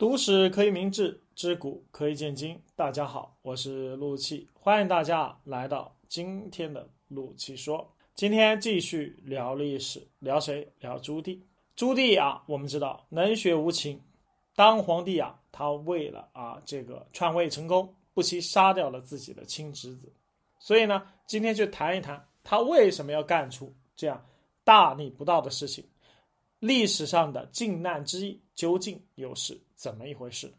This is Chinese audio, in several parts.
读史可以明志，知古可以鉴今。大家好，我是陆气，欢迎大家来到今天的陆气说。今天继续聊历史，聊谁？聊朱棣。朱棣啊，我们知道能学无情，当皇帝啊，他为了啊这个篡位成功，不惜杀掉了自己的亲侄子。所以呢，今天就谈一谈他为什么要干出这样大逆不道的事情。历史上的靖难之役究竟又是怎么一回事？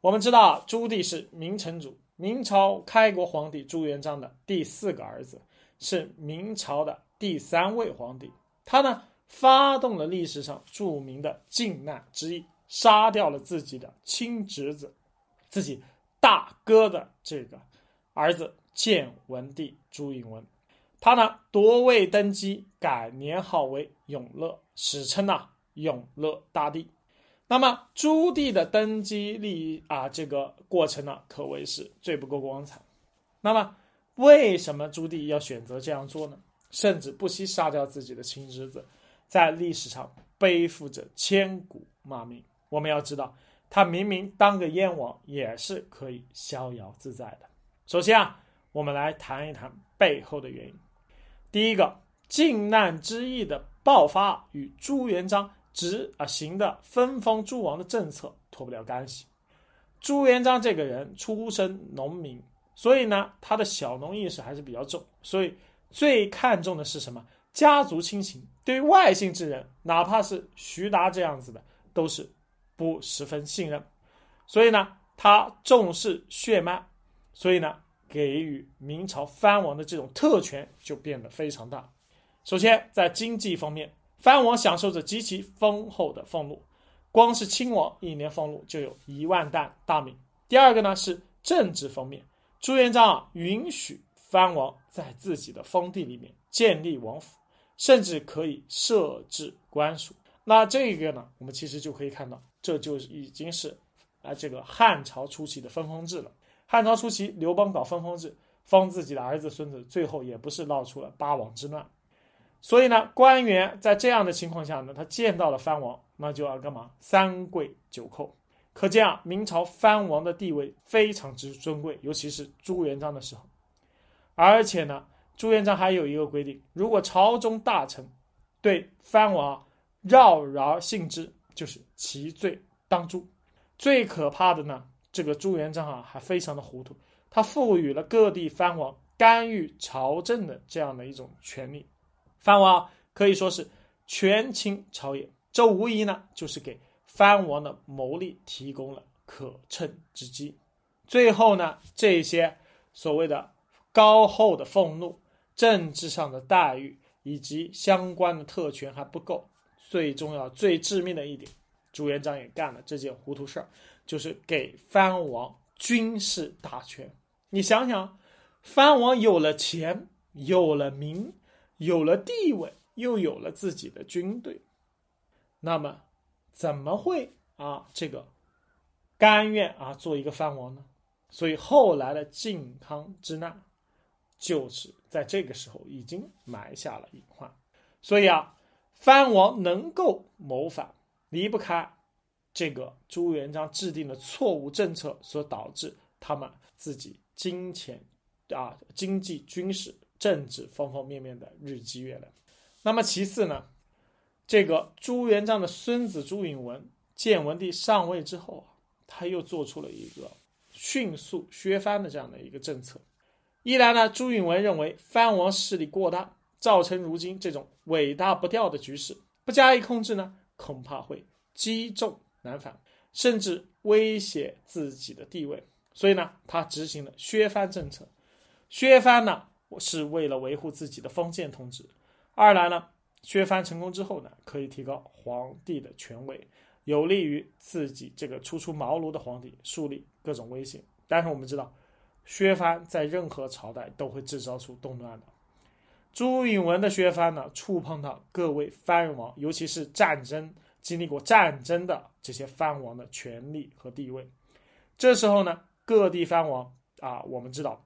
我们知道朱棣是明成祖，明朝开国皇帝朱元璋的第四个儿子，是明朝的第三位皇帝。他呢发动了历史上著名的靖难之役，杀掉了自己的亲侄子，自己大哥的这个儿子建文帝朱允文。他呢夺位登基，改年号为永乐，史称呐永乐大帝。那么朱棣的登基历啊，这个过程呢，可谓是最不够光彩。那么为什么朱棣要选择这样做呢？甚至不惜杀掉自己的亲侄子，在历史上背负着千古骂名。我们要知道，他明明当个燕王也是可以逍遥自在的。首先啊，我们来谈一谈背后的原因。第一个靖难之役的爆发与朱元璋执啊行的分封诸王的政策脱不了干系。朱元璋这个人出身农民，所以呢，他的小农意识还是比较重，所以最看重的是什么？家族亲情。对于外姓之人，哪怕是徐达这样子的，都是不十分信任。所以呢，他重视血脉，所以呢。给予明朝藩王的这种特权就变得非常大。首先，在经济方面，藩王享受着极其丰厚的俸禄，光是亲王一年俸禄就有一万担大米。第二个呢是政治方面，朱元璋啊允许藩王在自己的封地里面建立王府，甚至可以设置官署。那这个呢，我们其实就可以看到，这就已经是啊这个汉朝初期的分封制了。汉朝初期，刘邦搞分封制，封自己的儿子孙子，最后也不是闹出了八王之乱。所以呢，官员在这样的情况下呢，他见到了藩王，那就要干嘛？三跪九叩。可见啊，明朝藩王的地位非常之尊贵，尤其是朱元璋的时候。而且呢，朱元璋还有一个规定：如果朝中大臣对藩王绕饶信之，就是其罪当诛。最可怕的呢？这个朱元璋啊，还非常的糊涂，他赋予了各地藩王干预朝政的这样的一种权利，藩王可以说是权倾朝野，这无疑呢就是给藩王的谋利提供了可乘之机。最后呢，这些所谓的高厚的俸禄、政治上的待遇以及相关的特权还不够，最重要、最致命的一点，朱元璋也干了这件糊涂事儿。就是给藩王军事大权。你想想，藩王有了钱，有了名，有了地位，又有了自己的军队，那么怎么会啊这个甘愿啊做一个藩王呢？所以后来的靖康之难，就是在这个时候已经埋下了隐患。所以啊，藩王能够谋反，离不开。这个朱元璋制定的错误政策所导致他们自己金钱啊、经济、军事、政治方方面面的日积月累。那么其次呢，这个朱元璋的孙子朱允文建文帝上位之后啊，他又做出了一个迅速削藩的这样的一个政策。一来呢，朱允文认为藩王势力过大，造成如今这种尾大不掉的局势，不加以控制呢，恐怕会积重难返，甚至威胁自己的地位，所以呢，他执行了削藩政策。削藩呢，是为了维护自己的封建统治；二来呢，削藩成功之后呢，可以提高皇帝的权威，有利于自己这个初出茅庐的皇帝树立各种威信。但是我们知道，削藩在任何朝代都会制造出动乱的。朱允文的削藩呢，触碰到各位藩王，尤其是战争。经历过战争的这些藩王的权力和地位，这时候呢，各地藩王啊，我们知道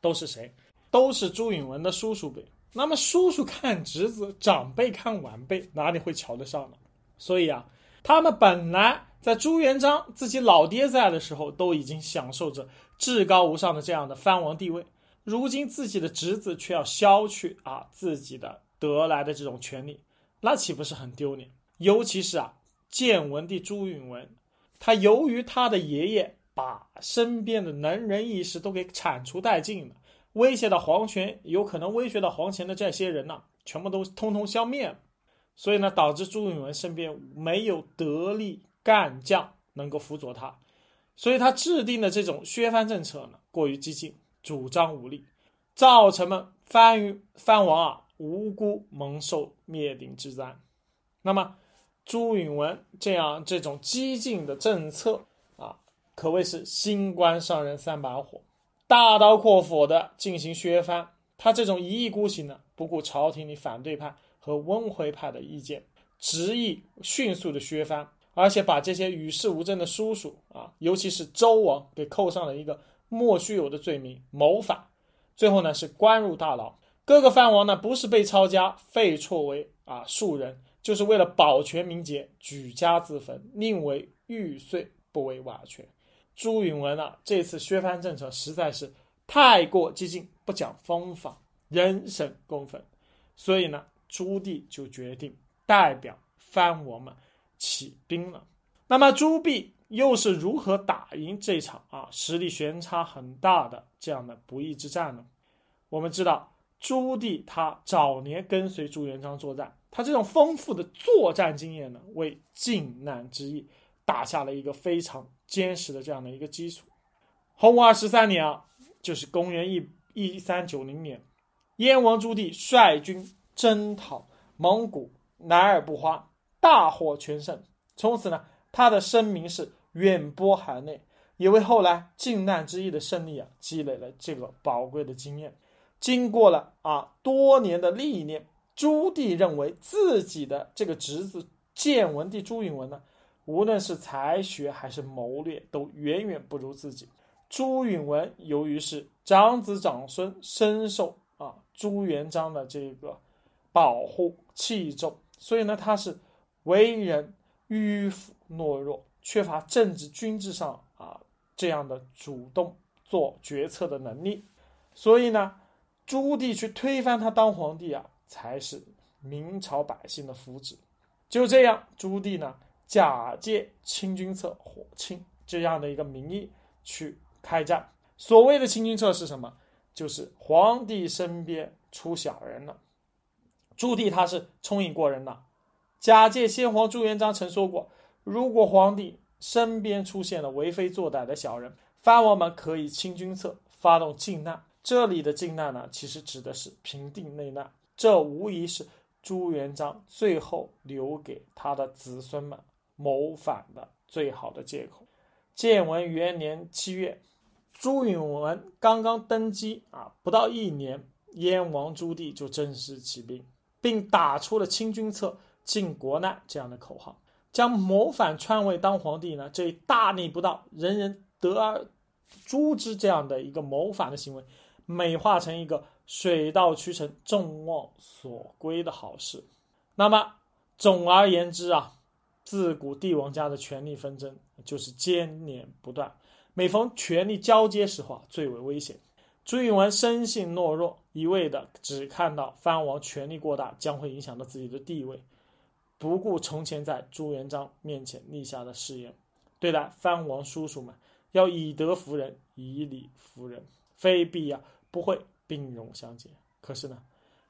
都是谁？都是朱允文的叔叔辈。那么叔叔看侄子，长辈看晚辈，哪里会瞧得上呢？所以啊，他们本来在朱元璋自己老爹在的时候，都已经享受着至高无上的这样的藩王地位，如今自己的侄子却要削去啊自己的得来的这种权利，那岂不是很丢脸？尤其是啊，建文帝朱允文，他由于他的爷爷把身边的能人异士都给铲除殆尽了，威胁到皇权，有可能威胁到皇权的这些人呢，全部都通通消灭了，所以呢，导致朱允文身边没有得力。干将能够辅佐他，所以他制定的这种削藩政策呢，过于激进，主张武力，造成了藩藩王啊无辜蒙受灭顶之灾。那么朱允文这样这种激进的政策啊，可谓是新官上任三把火，大刀阔斧的进行削藩。他这种一意孤行呢，不顾朝廷里反对派和温回派的意见，执意迅速的削藩。而且把这些与世无争的叔叔啊，尤其是周王，给扣上了一个莫须有的罪名——谋反。最后呢，是关入大牢。各个藩王呢，不是被抄家废黜为啊庶人，就是为了保全名节，举家自焚，宁为玉碎，不为瓦全。朱允文啊，这次削藩政策实在是太过激进，不讲风法，人神共愤。所以呢，朱棣就决定代表藩王们。起兵了，那么朱棣又是如何打赢这场啊实力悬差很大的这样的不义之战呢？我们知道朱棣他早年跟随朱元璋作战，他这种丰富的作战经验呢，为靖难之役打下了一个非常坚实的这样的一个基础。洪武二十三年啊，就是公元一一三九零年，燕王朱棣率军征讨蒙古乃尔不花。大获全胜，从此呢，他的声名是远播海内，也为后来靖难之役的胜利啊积累了这个宝贵的经验。经过了啊多年的历练，朱棣认为自己的这个侄子建文帝朱允文呢，无论是才学还是谋略，都远远不如自己。朱允文由于是长子长孙，深受啊朱元璋的这个保护器重，所以呢，他是。为人迂腐懦弱，缺乏政治军事上啊这样的主动做决策的能力，所以呢，朱棣去推翻他当皇帝啊，才是明朝百姓的福祉。就这样，朱棣呢假借清君侧火清这样的一个名义去开战。所谓的清君侧是什么？就是皇帝身边出小人了。朱棣他是聪颖过人的。假借先皇朱元璋曾说过，如果皇帝身边出现了为非作歹的小人，藩王们可以清君侧，发动靖难。这里的靖难呢，其实指的是平定内难。这无疑是朱元璋最后留给他的子孙们谋反的最好的借口。建文元年七月，朱允文刚刚登基啊，不到一年，燕王朱棣就正式起兵，并打出了清君侧。靖国难这样的口号，将谋反篡位当皇帝呢？这大逆不道、人人得而诛之这样的一个谋反的行为，美化成一个水到渠成、众望所归的好事。那么，总而言之啊，自古帝王家的权力纷争就是接连不断，每逢权力交接时候啊，最为危险。朱允文生性懦弱，一味的只看到藩王权力过大将会影响到自己的地位。不顾从前在朱元璋面前立下的誓言，对待藩王叔叔们要以德服人，以礼服人，非必要不会兵戎相见。可是呢，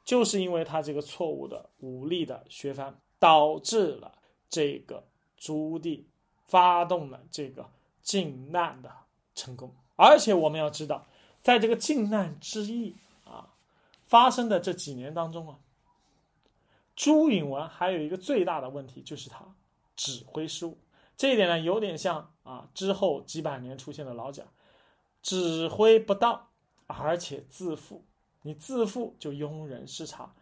就是因为他这个错误的武力的削藩，导致了这个朱棣发动了这个靖难的成功。而且我们要知道，在这个靖难之役啊发生的这几年当中啊。朱允文还有一个最大的问题，就是他指挥失误。这一点呢，有点像啊之后几百年出现的老蒋，指挥不当，而且自负。你自负就庸人失察，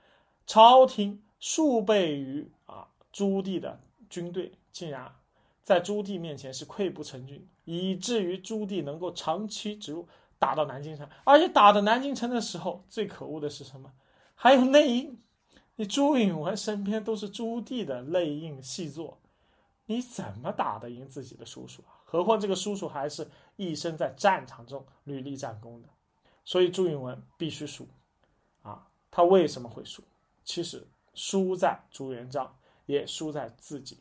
朝廷数倍于啊朱棣的军队，竟然在朱棣面前是溃不成军，以至于朱棣能够长驱直入，打到南京城。而且打到南京城的时候，最可恶的是什么？还有内应。你朱允文身边都是朱棣的内应细作，你怎么打得赢自己的叔叔啊？何况这个叔叔还是一生在战场中屡立战功的。所以朱允炆必须输啊！他为什么会输？其实输在朱元璋，也输在自己。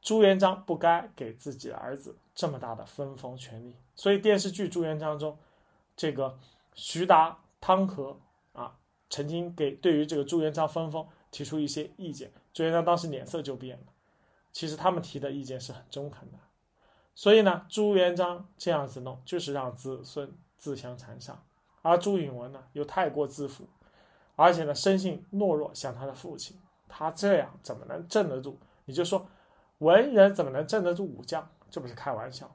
朱元璋不该给自己的儿子这么大的分封权力。所以电视剧《朱元璋》中，这个徐达、汤和啊，曾经给对于这个朱元璋分封提出一些意见，朱元璋当时脸色就变了。其实他们提的意见是很中肯的。所以呢，朱元璋这样子弄，就是让子孙自相残杀。而朱允炆呢，又太过自负，而且呢，生性懦弱，像他的父亲。他这样怎么能镇得住？你就说，文人怎么能镇得住武将？这不是开玩笑。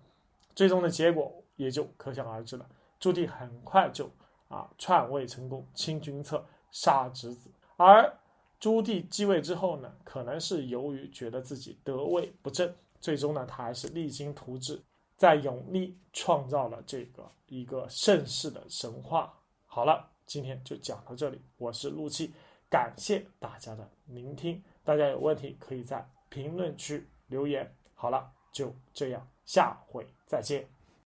最终的结果也就可想而知了。朱棣很快就啊篡位成功，清君侧，杀侄子。而朱棣继位之后呢，可能是由于觉得自己得位不正，最终呢，他还是励精图治。在永历创造了这个一个盛世的神话。好了，今天就讲到这里。我是陆气，感谢大家的聆听。大家有问题可以在评论区留言。好了，就这样，下回再见。